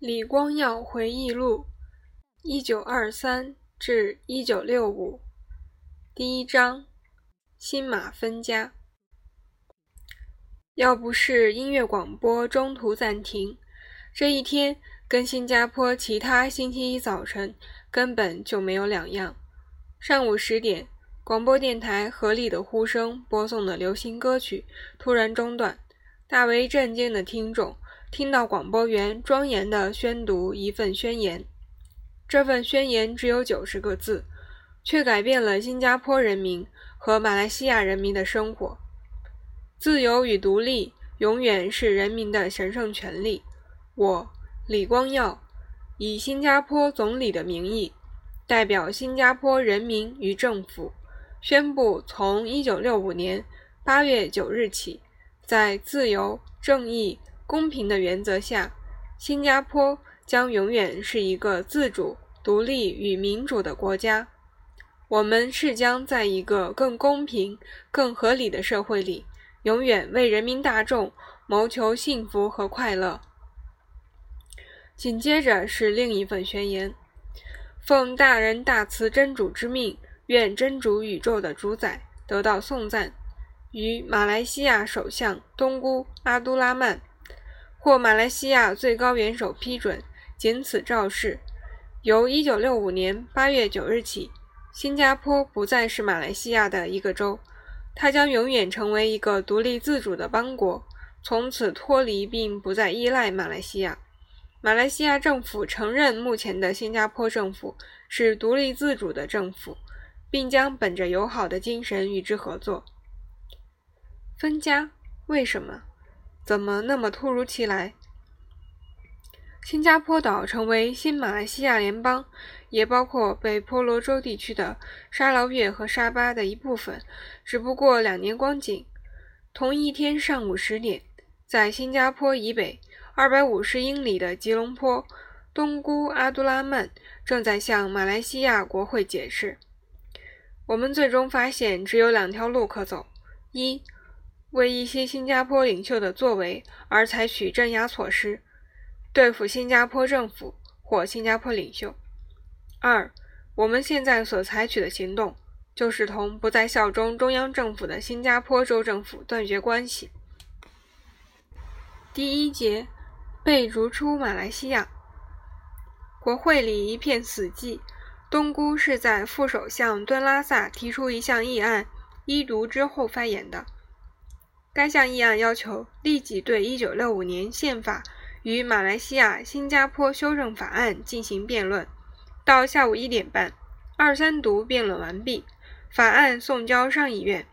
李光耀回忆录（一九二三至一九六五）第一章：新马分家。要不是音乐广播中途暂停，这一天跟新加坡其他星期一早晨根本就没有两样。上午十点，广播电台合力的呼声播送的流行歌曲突然中断，大为震惊的听众。听到广播员庄严地宣读一份宣言，这份宣言只有九十个字，却改变了新加坡人民和马来西亚人民的生活。自由与独立永远是人民的神圣权利。我李光耀以新加坡总理的名义，代表新加坡人民与政府，宣布从一九六五年八月九日起，在自由、正义。公平的原则下，新加坡将永远是一个自主、独立与民主的国家。我们是将在一个更公平、更合理的社会里，永远为人民大众谋求幸福和快乐。紧接着是另一份宣言：奉大人大慈真主之命，愿真主宇宙的主宰得到颂赞。与马来西亚首相东姑阿都拉曼。获马来西亚最高元首批准，仅此肇事。由1965年8月9日起，新加坡不再是马来西亚的一个州，它将永远成为一个独立自主的邦国，从此脱离并不再依赖马来西亚。马来西亚政府承认目前的新加坡政府是独立自主的政府，并将本着友好的精神与之合作。分家？为什么？怎么那么突如其来？新加坡岛成为新马来西亚联邦，也包括北婆罗洲地区的沙劳越和沙巴的一部分，只不过两年光景。同一天上午十点，在新加坡以北二百五十英里的吉隆坡，东姑阿都拉曼正在向马来西亚国会解释：我们最终发现只有两条路可走：一。为一些新加坡领袖的作为而采取镇压措施，对付新加坡政府或新加坡领袖。二，我们现在所采取的行动，就是同不再效忠中央政府的新加坡州政府断绝关系。第一节，被逐出马来西亚。国会里一片死寂。东姑是在副首相敦拉萨提出一项议案一读之后发言的。该项议案要求立即对1965年宪法与马来西亚新加坡修正法案进行辩论。到下午一点半，二三读辩论完毕，法案送交上议院。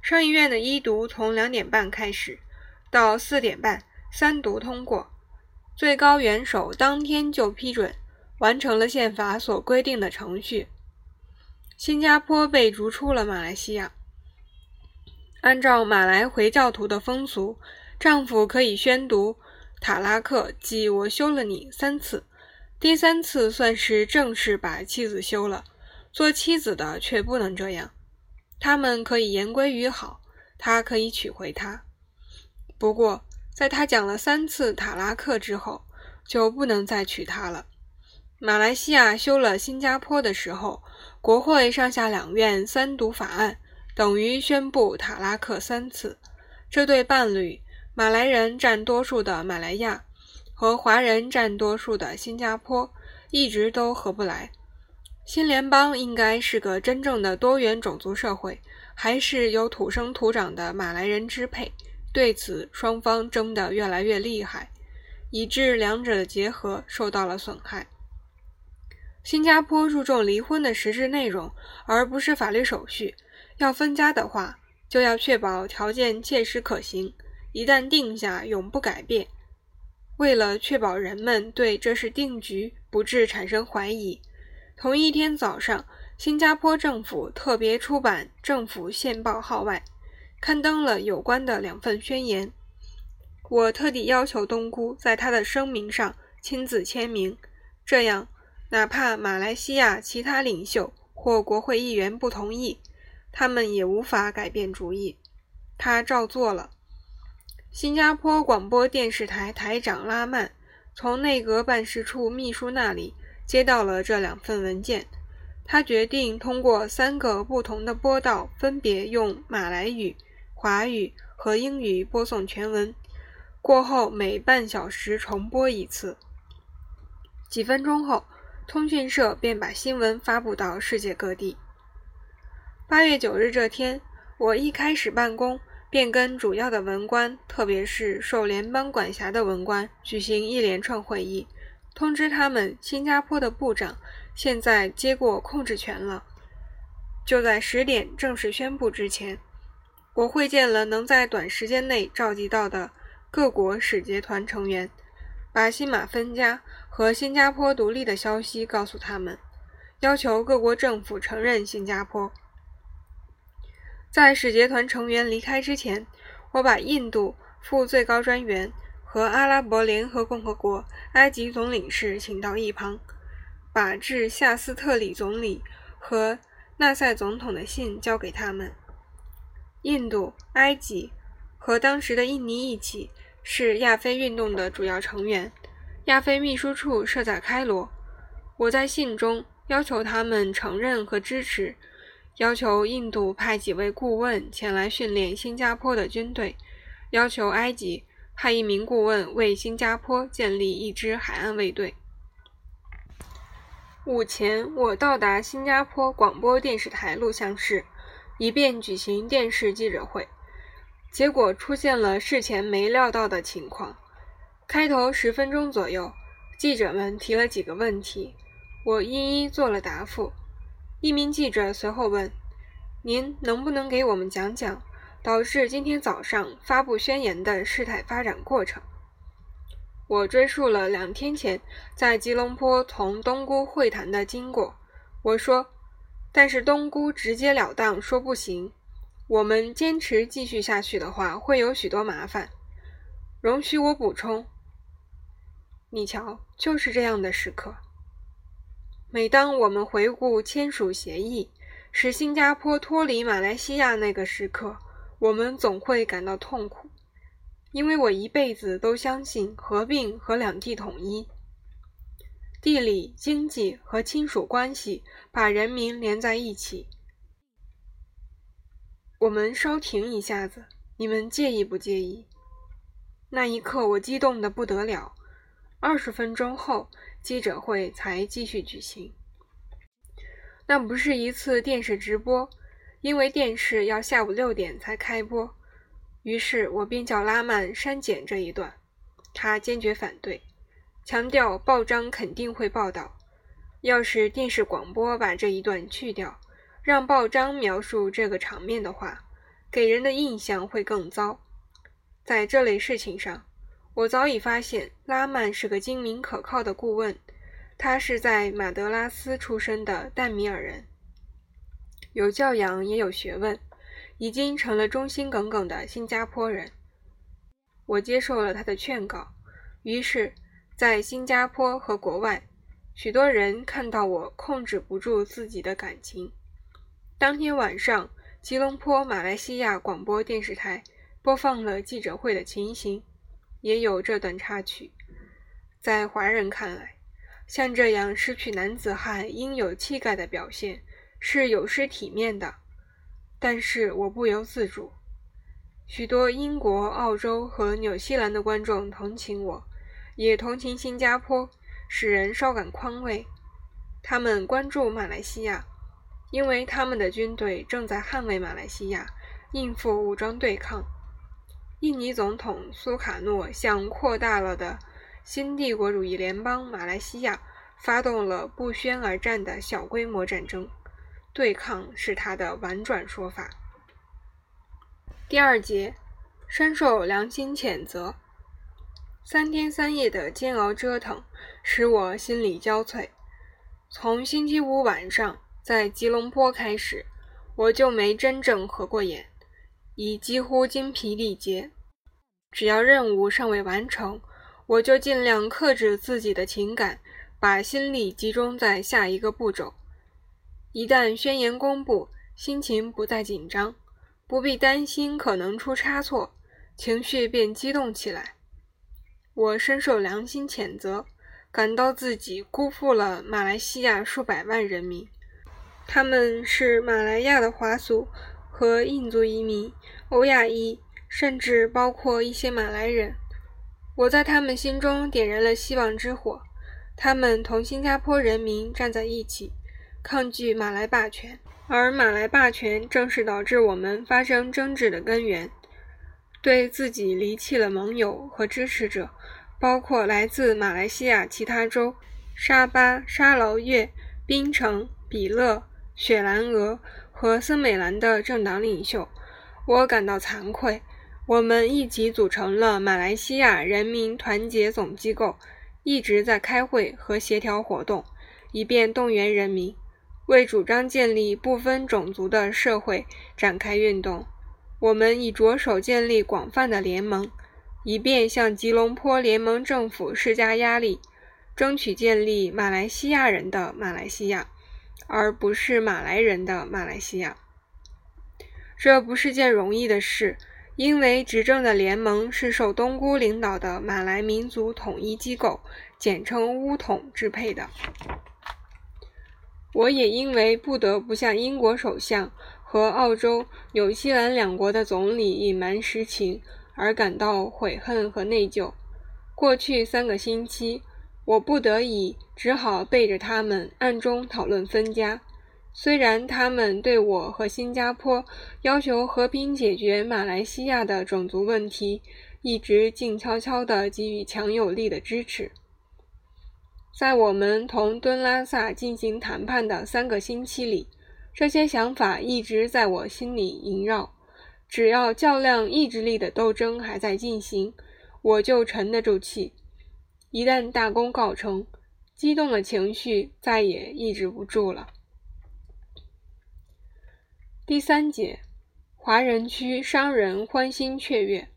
上议院的一读从两点半开始，到四点半三读通过。最高元首当天就批准，完成了宪法所规定的程序。新加坡被逐出了马来西亚。按照马来回教徒的风俗，丈夫可以宣读塔拉克，即“我休了你”三次，第三次算是正式把妻子休了。做妻子的却不能这样，他们可以言归于好，他可以娶回她。不过，在他讲了三次塔拉克之后，就不能再娶她了。马来西亚休了新加坡的时候，国会上下两院三读法案。等于宣布塔拉克三次，这对伴侣马来人占多数的马来亚和华人占多数的新加坡一直都合不来。新联邦应该是个真正的多元种族社会，还是由土生土长的马来人支配？对此，双方争得越来越厉害，以致两者的结合受到了损害。新加坡注重离婚的实质内容，而不是法律手续。要分家的话，就要确保条件切实可行，一旦定下永不改变。为了确保人们对这是定局不致产生怀疑，同一天早上，新加坡政府特别出版《政府线报》号外，刊登了有关的两份宣言。我特地要求东姑在他的声明上亲自签名，这样，哪怕马来西亚其他领袖或国会议员不同意。他们也无法改变主意，他照做了。新加坡广播电视台台长拉曼从内阁办事处秘书那里接到了这两份文件。他决定通过三个不同的波道，分别用马来语、华语和英语播送全文，过后每半小时重播一次。几分钟后，通讯社便把新闻发布到世界各地。八月九日这天，我一开始办公，便跟主要的文官，特别是受联邦管辖的文官，举行一连串会议，通知他们新加坡的部长。现在接过控制权了。就在十点正式宣布之前，我会见了能在短时间内召集到的各国使节团成员，把新马分家和新加坡独立的消息告诉他们，要求各国政府承认新加坡。在使节团成员离开之前，我把印度副最高专员和阿拉伯联合共和国埃及总领事请到一旁。把致夏斯特里总理和纳赛总统的信交给他们。印度、埃及和当时的印尼一起是亚非运动的主要成员。亚非秘书处设在开罗。我在信中要求他们承认和支持，要求印度派几位顾问前来训练新加坡的军队，要求埃及派一名顾问为新加坡建立一支海岸卫队。午前，我到达新加坡广播电视台录像室，以便举行电视记者会。结果出现了事前没料到的情况。开头十分钟左右，记者们提了几个问题，我一一做了答复。一名记者随后问：“您能不能给我们讲讲导致今天早上发布宣言的事态发展过程？”我追溯了两天前在吉隆坡同东姑会谈的经过。我说，但是东姑直截了当说不行。我们坚持继续下去的话，会有许多麻烦。容许我补充，你瞧，就是这样的时刻。每当我们回顾签署协议，使新加坡脱离马来西亚那个时刻，我们总会感到痛苦。因为我一辈子都相信合并和两地统一，地理、经济和亲属关系把人民连在一起。我们稍停一下子，你们介意不介意？那一刻我激动的不得了。二十分钟后，记者会才继续举行。那不是一次电视直播，因为电视要下午六点才开播。于是我便叫拉曼删减这一段，他坚决反对，强调报章肯定会报道。要是电视广播把这一段去掉，让报章描述这个场面的话，给人的印象会更糟。在这类事情上，我早已发现拉曼是个精明可靠的顾问。他是在马德拉斯出生的淡米尔人，有教养也有学问。已经成了忠心耿耿的新加坡人。我接受了他的劝告，于是，在新加坡和国外，许多人看到我控制不住自己的感情。当天晚上，吉隆坡马来西亚广播电视台播放了记者会的情形，也有这段插曲。在华人看来，像这样失去男子汉应有气概的表现，是有失体面的。但是我不由自主，许多英国、澳洲和纽西兰的观众同情我，也同情新加坡，使人稍感宽慰。他们关注马来西亚，因为他们的军队正在捍卫马来西亚，应付武装对抗。印尼总统苏卡诺向扩大了的新帝国主义联邦马来西亚发动了不宣而战的小规模战争。对抗是他的婉转说法。第二节，深受良心谴责。三天三夜的煎熬折腾使我心力交瘁。从星期五晚上在吉隆坡开始，我就没真正合过眼，已几乎精疲力竭。只要任务尚未完成，我就尽量克制自己的情感，把心力集中在下一个步骤。一旦宣言公布，心情不再紧张，不必担心可能出差错，情绪便激动起来。我深受良心谴责，感到自己辜负了马来西亚数百万人民。他们是马来亚的华族和印族移民、欧亚裔，甚至包括一些马来人。我在他们心中点燃了希望之火。他们同新加坡人民站在一起，抗拒马来霸权，而马来霸权正是导致我们发生争执的根源。对自己离弃了盟友和支持者，包括来自马来西亚其他州沙巴、沙劳越、槟城、比勒、雪兰莪和森美兰的政党领袖，我感到惭愧。我们一起组成了马来西亚人民团结总机构。一直在开会和协调活动，以便动员人民为主张建立不分种族的社会展开运动。我们已着手建立广泛的联盟，以便向吉隆坡联盟政府施加压力，争取建立马来西亚人的马来西亚，而不是马来人的马来西亚。这不是件容易的事。因为执政的联盟是受东姑领导的马来民族统一机构，简称乌统支配的。我也因为不得不向英国首相和澳洲、纽西兰两国的总理隐瞒实情而感到悔恨和内疚。过去三个星期，我不得已只好背着他们暗中讨论分家。虽然他们对我和新加坡要求和平解决马来西亚的种族问题，一直静悄悄地给予强有力的支持，在我们同敦拉萨进行谈判的三个星期里，这些想法一直在我心里萦绕。只要较量意志力的斗争还在进行，我就沉得住气；一旦大功告成，激动的情绪再也抑制不住了。第三节，华人区商人欢欣雀跃。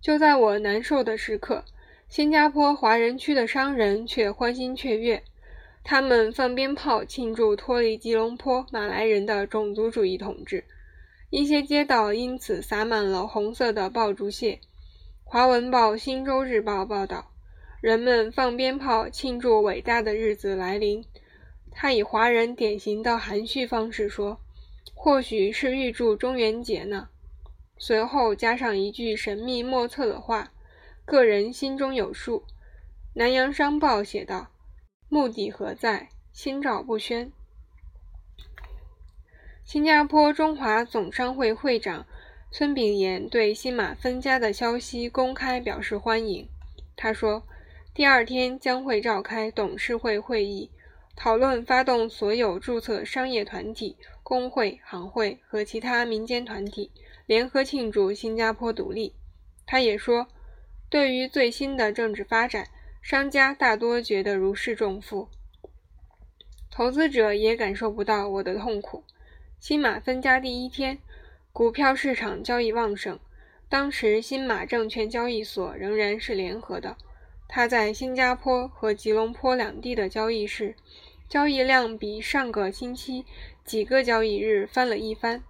就在我难受的时刻，新加坡华人区的商人却欢欣雀跃。他们放鞭炮庆祝脱离吉隆坡马来人的种族主义统治，一些街道因此洒满了红色的爆竹屑。华文报《新洲日报》报道，人们放鞭炮庆祝伟大的日子来临。他以华人典型的含蓄方式说：“或许是预祝中元节呢。”随后加上一句神秘莫测的话：“个人心中有数。”南洋商报写道：“目的何在？心照不宣。”新加坡中华总商会会长孙炳炎对新马分家的消息公开表示欢迎。他说：“第二天将会召开董事会会议。”讨论发动所有注册商业团体、工会、行会和其他民间团体联合庆祝新加坡独立。他也说，对于最新的政治发展，商家大多觉得如释重负，投资者也感受不到我的痛苦。新马分家第一天，股票市场交易旺盛，当时新马证券交易所仍然是联合的，它在新加坡和吉隆坡两地的交易室。交易量比上个星期几个交易日翻了一番。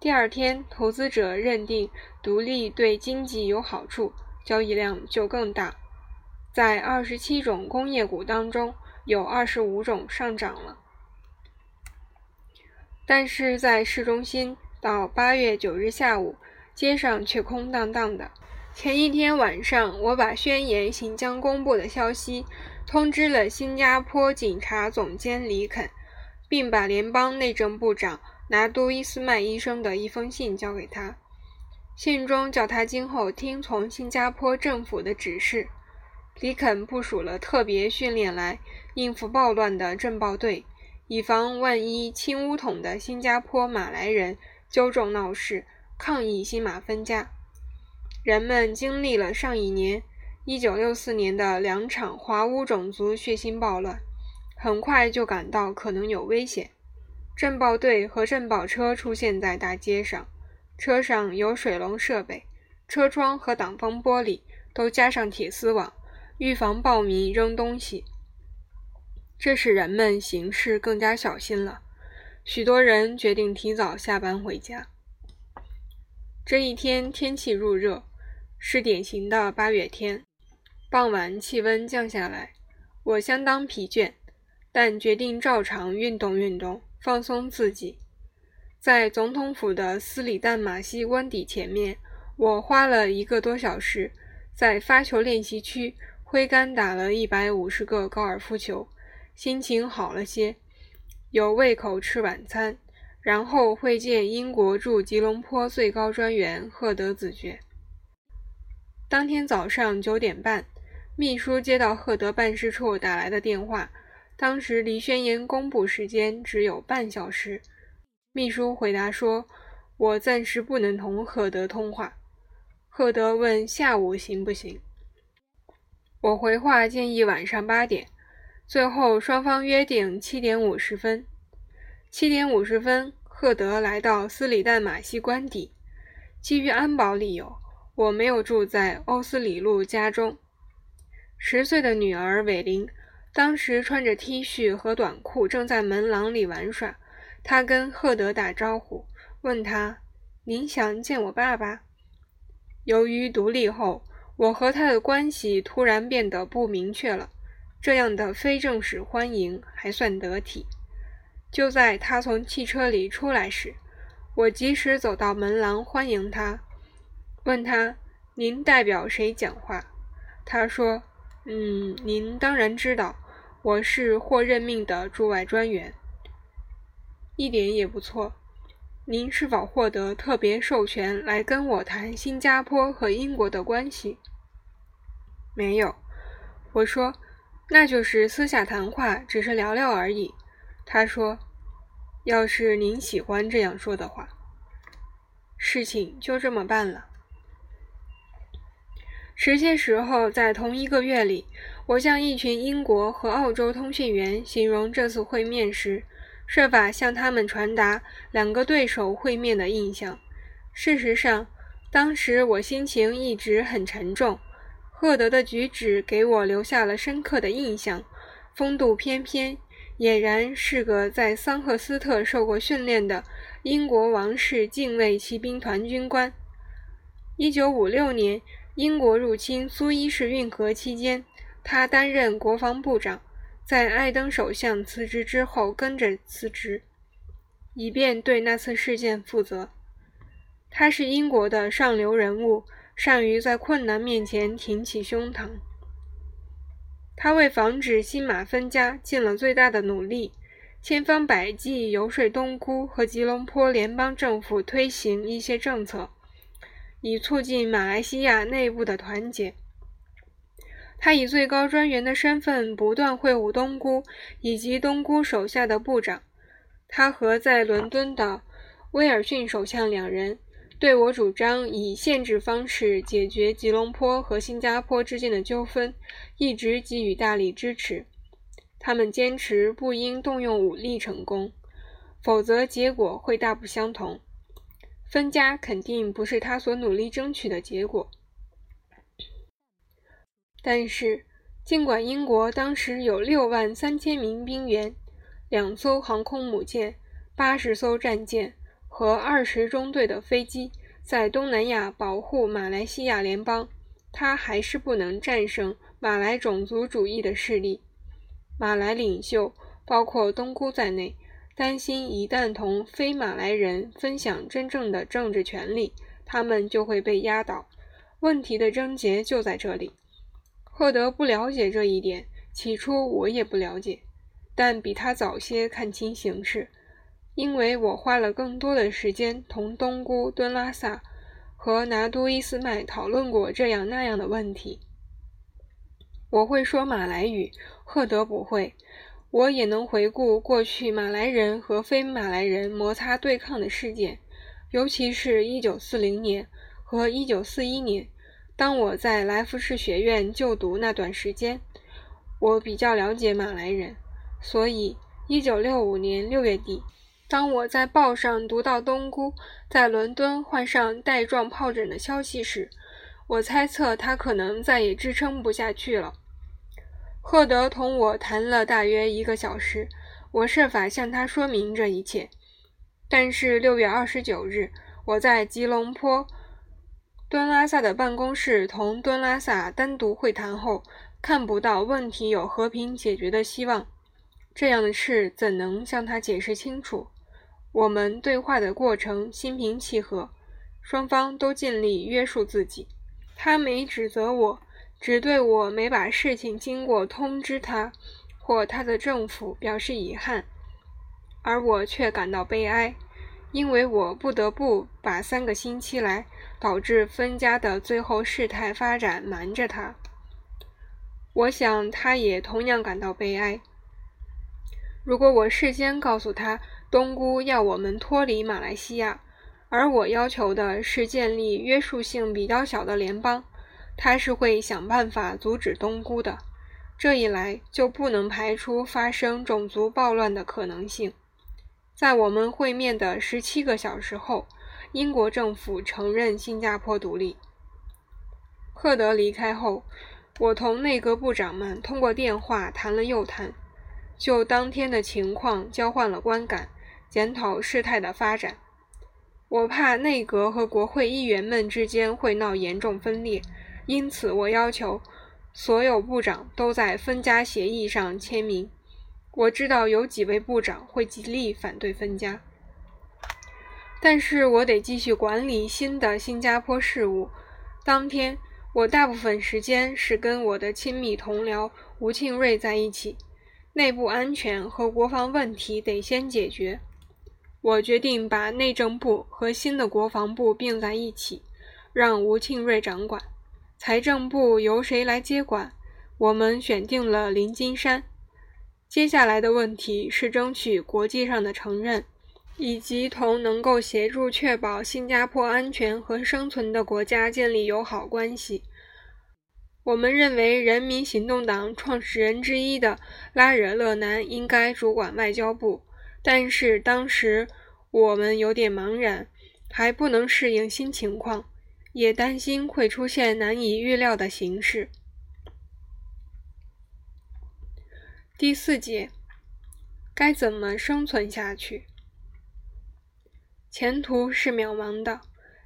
第二天，投资者认定独立对经济有好处，交易量就更大。在二十七种工业股当中，有二十五种上涨了。但是在市中心，到八月九日下午，街上却空荡荡的。前一天晚上，我把宣言行将公布的消息。通知了新加坡警察总监李肯，并把联邦内政部长拿督伊斯曼医生的一封信交给他。信中叫他今后听从新加坡政府的指示。李肯部署了特别训练来应付暴乱的镇暴队，以防万一亲巫统的新加坡马来人纠众闹事，抗议新马分家。人们经历了上一年。一九六四年的两场华乌种族血腥暴乱，很快就感到可能有危险。镇暴队和镇暴车出现在大街上，车上有水龙设备，车窗和挡风玻璃都加上铁丝网，预防暴民扔东西。这使人们行事更加小心了。许多人决定提早下班回家。这一天天气入热。是典型的八月天。傍晚气温降下来，我相当疲倦，但决定照常运动运动，放松自己。在总统府的斯里旦马西官邸前面，我花了一个多小时，在发球练习区挥杆打了一百五十个高尔夫球，心情好了些，有胃口吃晚餐，然后会见英国驻吉隆坡最高专员赫德子爵。当天早上九点半。秘书接到赫德办事处打来的电话，当时离宣言公布时间只有半小时。秘书回答说：“我暂时不能同赫德通话。”赫德问：“下午行不行？”我回话建议晚上八点。最后双方约定七点五十分。七点五十分，赫德来到斯里旦马西官邸。基于安保理由，我没有住在欧斯里路家中。十岁的女儿韦琳当时穿着 T 恤和短裤，正在门廊里玩耍。她跟赫德打招呼，问他：“您想见我爸爸？”由于独立后，我和他的关系突然变得不明确了。这样的非正式欢迎还算得体。就在他从汽车里出来时，我及时走到门廊欢迎他，问他：“您代表谁讲话？”他说。嗯，您当然知道，我是获任命的驻外专员，一点也不错。您是否获得特别授权来跟我谈新加坡和英国的关系？没有，我说，那就是私下谈话，只是聊聊而已。他说，要是您喜欢这样说的话，事情就这么办了。时些时候，在同一个月里，我向一群英国和澳洲通讯员形容这次会面时，设法向他们传达两个对手会面的印象。事实上，当时我心情一直很沉重。赫德的举止给我留下了深刻的印象，风度翩翩，俨然是个在桑赫斯特受过训练的英国王室禁卫骑兵团军官。一九五六年。英国入侵苏伊士运河期间，他担任国防部长，在艾登首相辞职之后跟着辞职，以便对那次事件负责。他是英国的上流人物，善于在困难面前挺起胸膛。他为防止新马分家尽了最大的努力，千方百计游说东姑和吉隆坡联邦政府推行一些政策。以促进马来西亚内部的团结。他以最高专员的身份不断会晤东姑以及东姑手下的部长。他和在伦敦的威尔逊首相两人对我主张以限制方式解决吉隆坡和新加坡之间的纠纷一直给予大力支持。他们坚持不应动用武力成功，否则结果会大不相同。分家肯定不是他所努力争取的结果，但是，尽管英国当时有六万三千名兵员、两艘航空母舰、八十艘战舰和二十中队的飞机在东南亚保护马来西亚联邦，他还是不能战胜马来种族主义的势力。马来领袖，包括东姑在内。担心一旦同非马来人分享真正的政治权利，他们就会被压倒。问题的症结就在这里。赫德不了解这一点，起初我也不了解，但比他早些看清形势，因为我花了更多的时间同东姑敦拉萨和拿督伊斯麦讨论过这样那样的问题。我会说马来语，赫德不会。我也能回顾过去马来人和非马来人摩擦对抗的事件，尤其是一九四零年和一九四一年，当我在来福士学院就读那段时间，我比较了解马来人。所以，一九六五年六月底，当我在报上读到东姑在伦敦患上带状疱疹的消息时，我猜测他可能再也支撑不下去了。赫德同我谈了大约一个小时，我设法向他说明这一切。但是六月二十九日，我在吉隆坡敦拉萨的办公室同敦拉萨单独会谈后，看不到问题有和平解决的希望。这样的事怎能向他解释清楚？我们对话的过程心平气和，双方都尽力约束自己。他没指责我，只对我没把事情经过通知他或他的政府表示遗憾，而我却感到悲哀。因为我不得不把三个星期来导致分家的最后事态发展瞒着他，我想他也同样感到悲哀。如果我事先告诉他东姑要我们脱离马来西亚，而我要求的是建立约束性比较小的联邦，他是会想办法阻止东姑的。这一来就不能排除发生种族暴乱的可能性。在我们会面的十七个小时后，英国政府承认新加坡独立。赫德离开后，我同内阁部长们通过电话谈了又谈，就当天的情况交换了观感，检讨事态的发展。我怕内阁和国会议员们之间会闹严重分裂，因此我要求所有部长都在分家协议上签名。我知道有几位部长会极力反对分家，但是我得继续管理新的新加坡事务。当天，我大部分时间是跟我的亲密同僚吴庆瑞在一起。内部安全和国防问题得先解决。我决定把内政部和新的国防部并在一起，让吴庆瑞掌管。财政部由谁来接管？我们选定了林金山。接下来的问题是争取国际上的承认，以及同能够协助确保新加坡安全和生存的国家建立友好关系。我们认为，人民行动党创始人之一的拉惹勒南应该主管外交部，但是当时我们有点茫然，还不能适应新情况，也担心会出现难以预料的形势。第四节，该怎么生存下去？前途是渺茫的。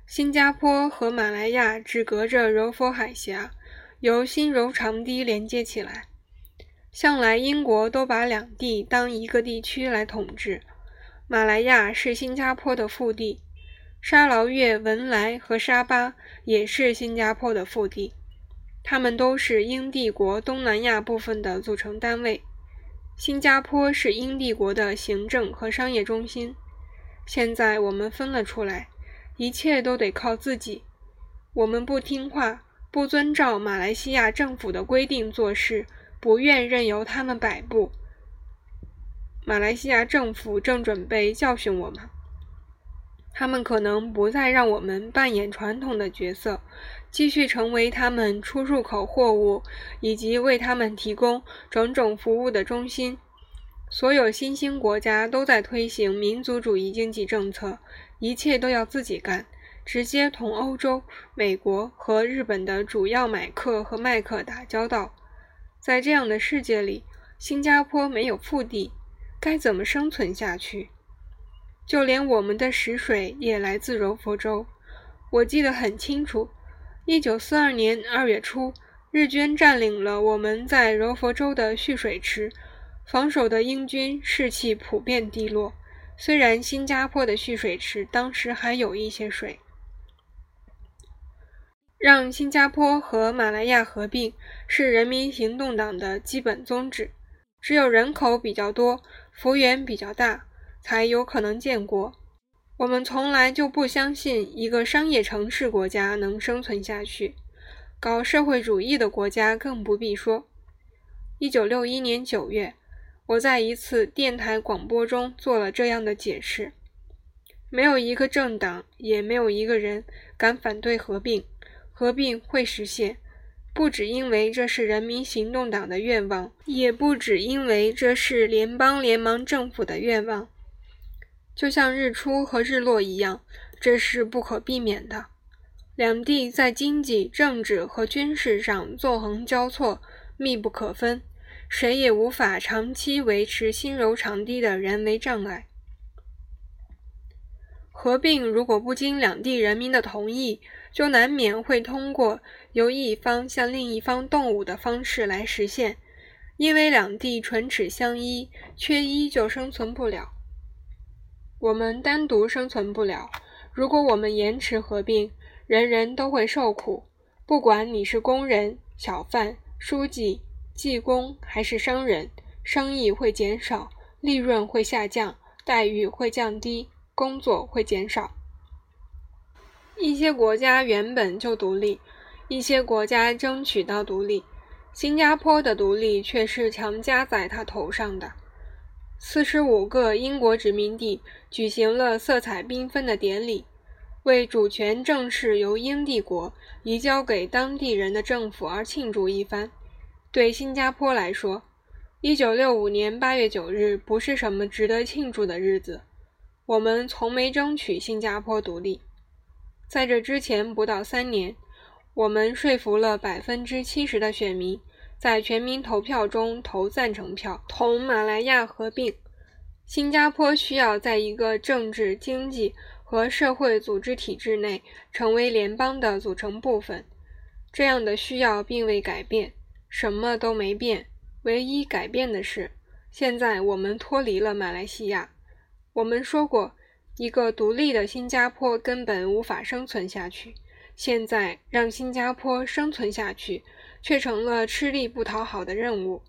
新加坡和马来亚只隔着柔佛海峡，由新柔长堤连接起来。向来英国都把两地当一个地区来统治。马来亚是新加坡的腹地，沙劳越、文莱和沙巴也是新加坡的腹地，它们都是英帝国东南亚部分的组成单位。新加坡是英帝国的行政和商业中心。现在我们分了出来，一切都得靠自己。我们不听话，不遵照马来西亚政府的规定做事，不愿任由他们摆布。马来西亚政府正准备教训我们。他们可能不再让我们扮演传统的角色，继续成为他们出入口货物以及为他们提供种种服务的中心。所有新兴国家都在推行民族主义经济政策，一切都要自己干，直接同欧洲、美国和日本的主要买客和卖客打交道。在这样的世界里，新加坡没有腹地，该怎么生存下去？就连我们的食水也来自柔佛州。我记得很清楚，一九四二年二月初，日军占领了我们在柔佛州的蓄水池，防守的英军士气普遍低落。虽然新加坡的蓄水池当时还有一些水，让新加坡和马来亚合并是人民行动党的基本宗旨。只有人口比较多，幅员比较大。才有可能建国。我们从来就不相信一个商业城市国家能生存下去，搞社会主义的国家更不必说。一九六一年九月，我在一次电台广播中做了这样的解释：没有一个政党，也没有一个人敢反对合并。合并会实现，不只因为这是人民行动党的愿望，也不只因为这是联邦联盟政府的愿望。就像日出和日落一样，这是不可避免的。两地在经济、政治和军事上纵横交错，密不可分，谁也无法长期维持新柔长堤的人为障碍。合并如果不经两地人民的同意，就难免会通过由一方向另一方动武的方式来实现，因为两地唇齿相依，缺一就生存不了。我们单独生存不了。如果我们延迟合并，人人都会受苦。不管你是工人、小贩、书记、技工还是商人，生意会减少，利润会下降，待遇会降低，工作会减少。一些国家原本就独立，一些国家争取到独立。新加坡的独立却是强加在他头上的。四十五个英国殖民地举行了色彩缤纷的典礼，为主权正式由英帝国移交给当地人的政府而庆祝一番。对新加坡来说，一九六五年八月九日不是什么值得庆祝的日子。我们从没争取新加坡独立。在这之前不到三年，我们说服了百分之七十的选民，在全民投票中投赞成票，同马来亚合并。新加坡需要在一个政治、经济和社会组织体制内成为联邦的组成部分。这样的需要并未改变，什么都没变。唯一改变的是，现在我们脱离了马来西亚。我们说过。一个独立的新加坡根本无法生存下去。现在让新加坡生存下去，却成了吃力不讨好的任务。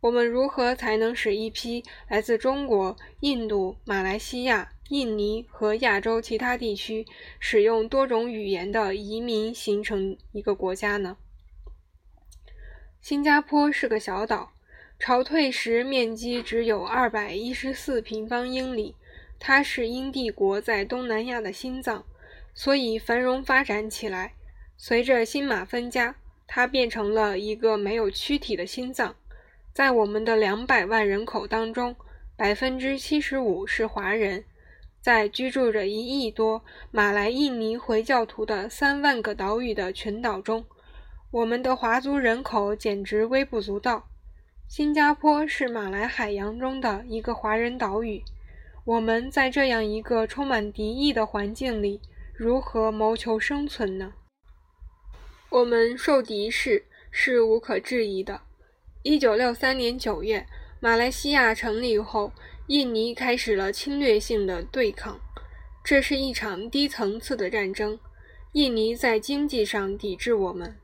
我们如何才能使一批来自中国、印度、马来西亚、印尼和亚洲其他地区使用多种语言的移民形成一个国家呢？新加坡是个小岛，潮退时面积只有二百一十四平方英里。它是英帝国在东南亚的心脏，所以繁荣发展起来。随着新马分家，它变成了一个没有躯体的心脏。在我们的两百万人口当中，百分之七十五是华人。在居住着一亿多马来印尼回教徒的三万个岛屿的群岛中，我们的华族人口简直微不足道。新加坡是马来海洋中的一个华人岛屿。我们在这样一个充满敌意的环境里，如何谋求生存呢？我们受敌视是无可置疑的。一九六三年九月，马来西亚成立后，印尼开始了侵略性的对抗。这是一场低层次的战争。印尼在经济上抵制我们，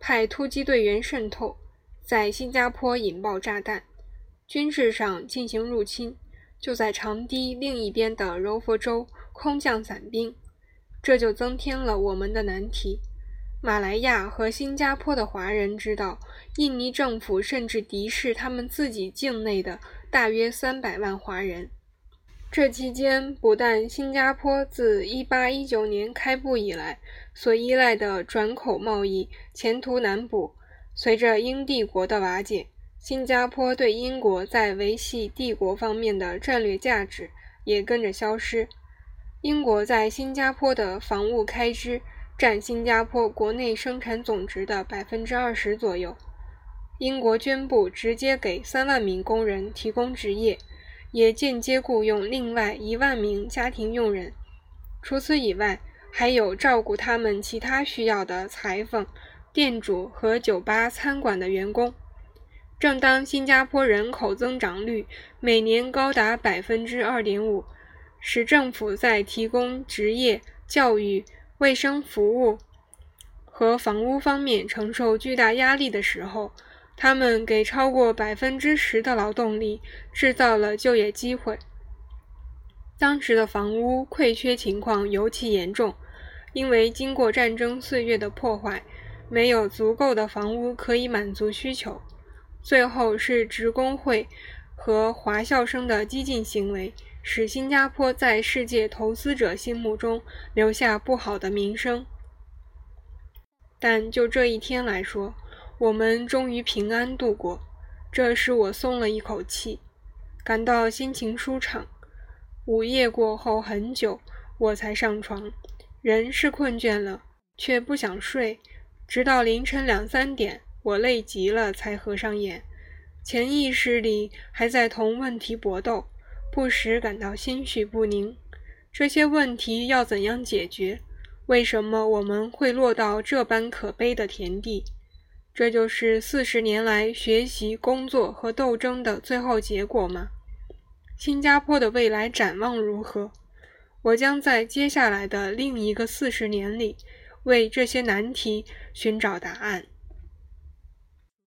派突击队员渗透，在新加坡引爆炸弹，军事上进行入侵。就在长堤另一边的柔佛州空降伞兵，这就增添了我们的难题。马来亚和新加坡的华人知道，印尼政府甚至敌视他们自己境内的大约三百万华人。这期间，不但新加坡自1819年开埠以来所依赖的转口贸易前途难卜，随着英帝国的瓦解。新加坡对英国在维系帝国方面的战略价值也跟着消失。英国在新加坡的防务开支占新加坡国内生产总值的百分之二十左右。英国宣布直接给三万名工人提供职业，也间接雇佣另外一万名家庭佣人。除此以外，还有照顾他们其他需要的裁缝、店主和酒吧、餐馆的员工。正当新加坡人口增长率每年高达百分之二点五，使政府在提供职业、教育、卫生服务和房屋方面承受巨大压力的时候，他们给超过百分之十的劳动力制造了就业机会。当时的房屋匮缺情况尤其严重，因为经过战争岁月的破坏，没有足够的房屋可以满足需求。最后是职工会和华校生的激进行为，使新加坡在世界投资者心目中留下不好的名声。但就这一天来说，我们终于平安度过，这使我松了一口气，感到心情舒畅。午夜过后很久，我才上床。人是困倦了，却不想睡，直到凌晨两三点。我累极了，才合上眼，潜意识里还在同问题搏斗，不时感到心绪不宁。这些问题要怎样解决？为什么我们会落到这般可悲的田地？这就是四十年来学习、工作和斗争的最后结果吗？新加坡的未来展望如何？我将在接下来的另一个四十年里为这些难题寻找答案。